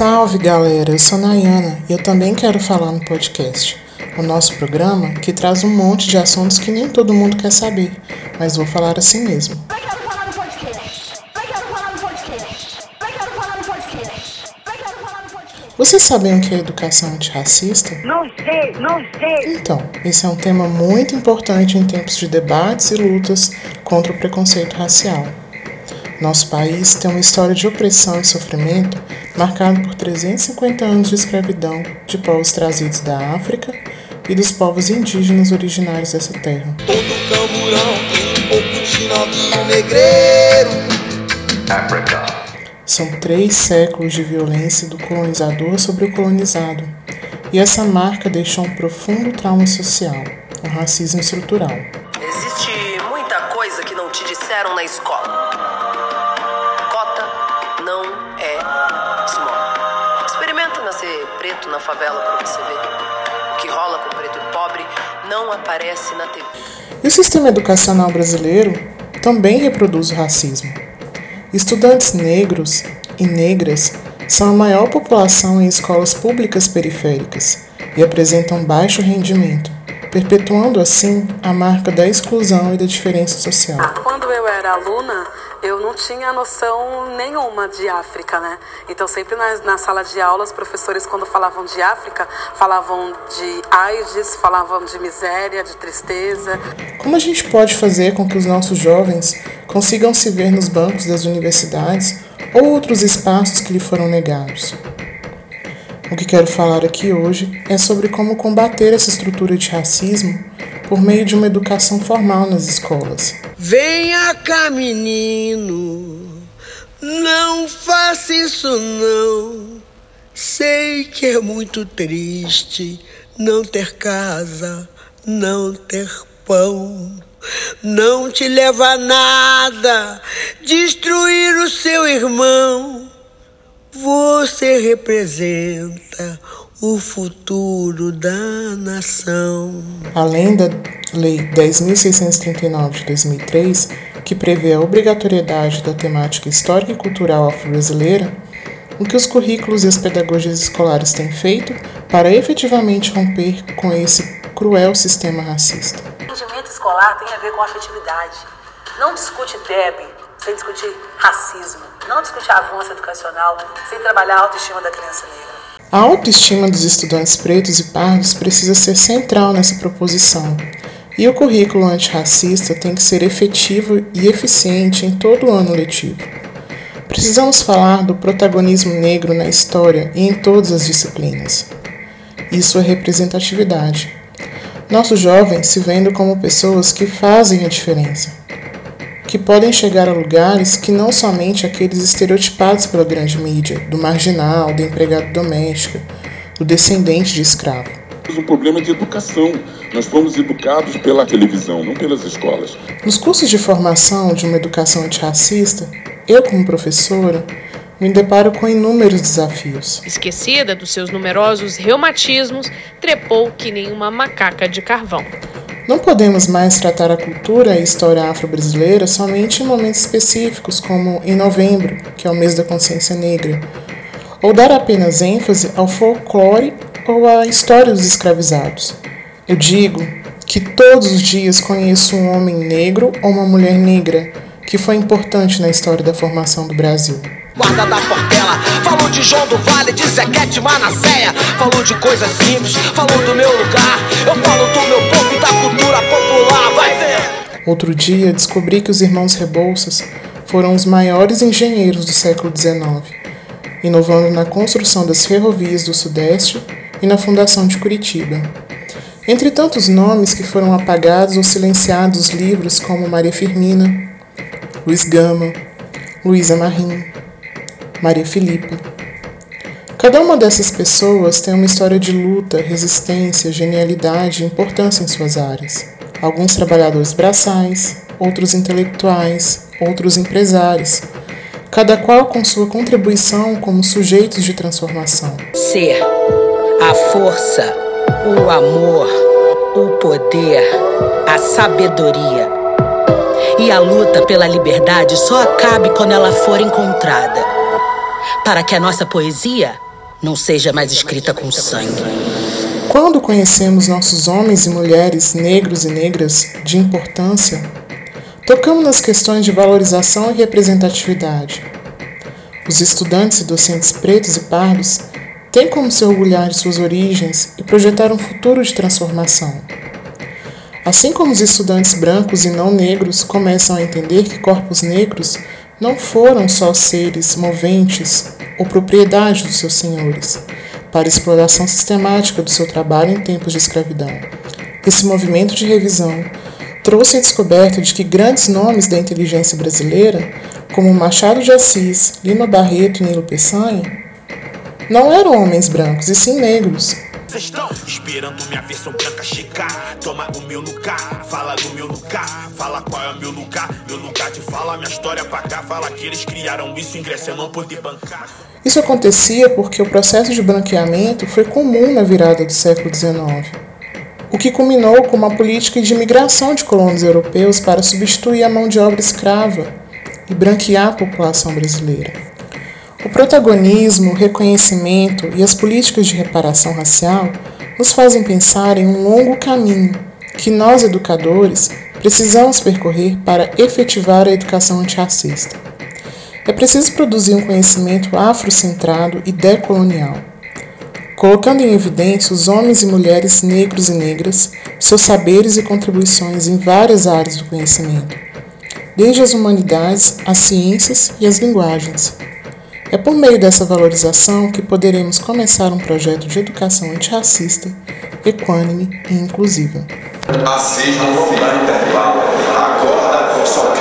Salve galera, eu sou Nayana e eu também quero falar no podcast. O nosso programa que traz um monte de assuntos que nem todo mundo quer saber, mas vou falar assim mesmo. Vocês sabem o que é educação antirracista? Não sei, não sei. Então, esse é um tema muito importante em tempos de debates e lutas contra o preconceito racial. Nosso país tem uma história de opressão e sofrimento marcado por 350 anos de escravidão de povos trazidos da África e dos povos indígenas originários dessa terra. Todo camburão tem um pouco de novinho negreiro. Africa. São três séculos de violência do colonizador sobre o colonizado, e essa marca deixou um profundo trauma social, o racismo estrutural. Existe muita coisa que não te disseram na escola. Na favela pra você ver. O que rola com preto e pobre não aparece na TV. E o sistema educacional brasileiro também reproduz o racismo. Estudantes negros e negras são a maior população em escolas públicas periféricas e apresentam baixo rendimento, perpetuando assim a marca da exclusão e da diferença social. Era aluna, eu não tinha noção nenhuma de África, né? Então, sempre na, na sala de aula, os professores, quando falavam de África, falavam de AIDS, falavam de miséria, de tristeza. Como a gente pode fazer com que os nossos jovens consigam se ver nos bancos das universidades ou outros espaços que lhe foram negados? O que quero falar aqui hoje é sobre como combater essa estrutura de racismo por meio de uma educação formal nas escolas. Venha cá, menino. Não faça isso não. Sei que é muito triste não ter casa, não ter pão. Não te leva a nada destruir o seu irmão. Você representa o futuro da nação. Além da Lei 10.639 de 2003, que prevê a obrigatoriedade da temática histórica e cultural afro-brasileira, o que os currículos e as pedagogias escolares têm feito para efetivamente romper com esse cruel sistema racista? O rendimento escolar tem a ver com afetividade. Não discute DEB sem discutir racismo. Não discute avanço educacional sem trabalhar a autoestima da criança negra. A autoestima dos estudantes pretos e pardos precisa ser central nessa proposição, e o currículo antirracista tem que ser efetivo e eficiente em todo o ano letivo. Precisamos falar do protagonismo negro na história e em todas as disciplinas. Isso é representatividade. Nossos jovens se vendo como pessoas que fazem a diferença, que podem chegar a lugares que não somente aqueles estereotipados pela grande mídia, do marginal, do empregado doméstico, do descendente de escravo. um problema de educação. Nós fomos educados pela televisão, não pelas escolas. Nos cursos de formação de uma educação antirracista, eu, como professora, me deparo com inúmeros desafios. Esquecida dos seus numerosos reumatismos, trepou que nem uma macaca de carvão. Não podemos mais tratar a cultura e história afro-brasileira somente em momentos específicos, como em novembro, que é o mês da consciência negra, ou dar apenas ênfase ao folclore ou à história dos escravizados. Eu digo que todos os dias conheço um homem negro ou uma mulher negra que foi importante na história da formação do Brasil. Guarda da Portela, falou de João do Vale, de Zequete falou de coisas simples, falou do meu lugar, eu falo do meu povo e da cultura popular, vai ver! Outro dia descobri que os irmãos Rebouças foram os maiores engenheiros do século XIX, inovando na construção das ferrovias do Sudeste e na fundação de Curitiba. Entre tantos nomes que foram apagados ou silenciados dos livros como Maria Firmina, Luiz Gama, Luísa Marim, Maria Filipa. Cada uma dessas pessoas tem uma história de luta, resistência, genialidade e importância em suas áreas. Alguns trabalhadores braçais, outros intelectuais, outros empresários, cada qual com sua contribuição como sujeitos de transformação. Ser a força, o amor, o poder, a sabedoria. E a luta pela liberdade só acabe quando ela for encontrada. Para que a nossa poesia não seja mais escrita com sangue. Quando conhecemos nossos homens e mulheres, negros e negras, de importância, tocamos nas questões de valorização e representatividade. Os estudantes e docentes pretos e pardos têm como se orgulhar de suas origens e projetar um futuro de transformação. Assim como os estudantes brancos e não negros começam a entender que corpos negros não foram só seres moventes ou propriedade dos seus senhores, para exploração sistemática do seu trabalho em tempos de escravidão. Esse movimento de revisão trouxe a descoberta de que grandes nomes da inteligência brasileira, como Machado de Assis, Lima Barreto e Nilo Peçanha, não eram homens brancos, e sim negros, estão esperando minha versão branca chegar. Toma o meu lugar, fala do meu lugar. Fala qual é o meu lugar. Meu lugar de fala, minha história pra cá. Fala que eles criaram isso, ingresso eu não poder bancar. Isso acontecia porque o processo de branqueamento foi comum na virada do século XIX, o que culminou com uma política de imigração de colonos europeus para substituir a mão de obra escrava e branquear a população brasileira. O protagonismo, o reconhecimento e as políticas de reparação racial nos fazem pensar em um longo caminho que nós, educadores, precisamos percorrer para efetivar a educação antirracista. É preciso produzir um conhecimento afrocentrado e decolonial, colocando em evidência os homens e mulheres negros e negras, seus saberes e contribuições em várias áreas do conhecimento, desde as humanidades, as ciências e as linguagens é por meio dessa valorização que poderemos começar um projeto de educação antirracista, equânime e inclusiva. Intervalo. Agora, só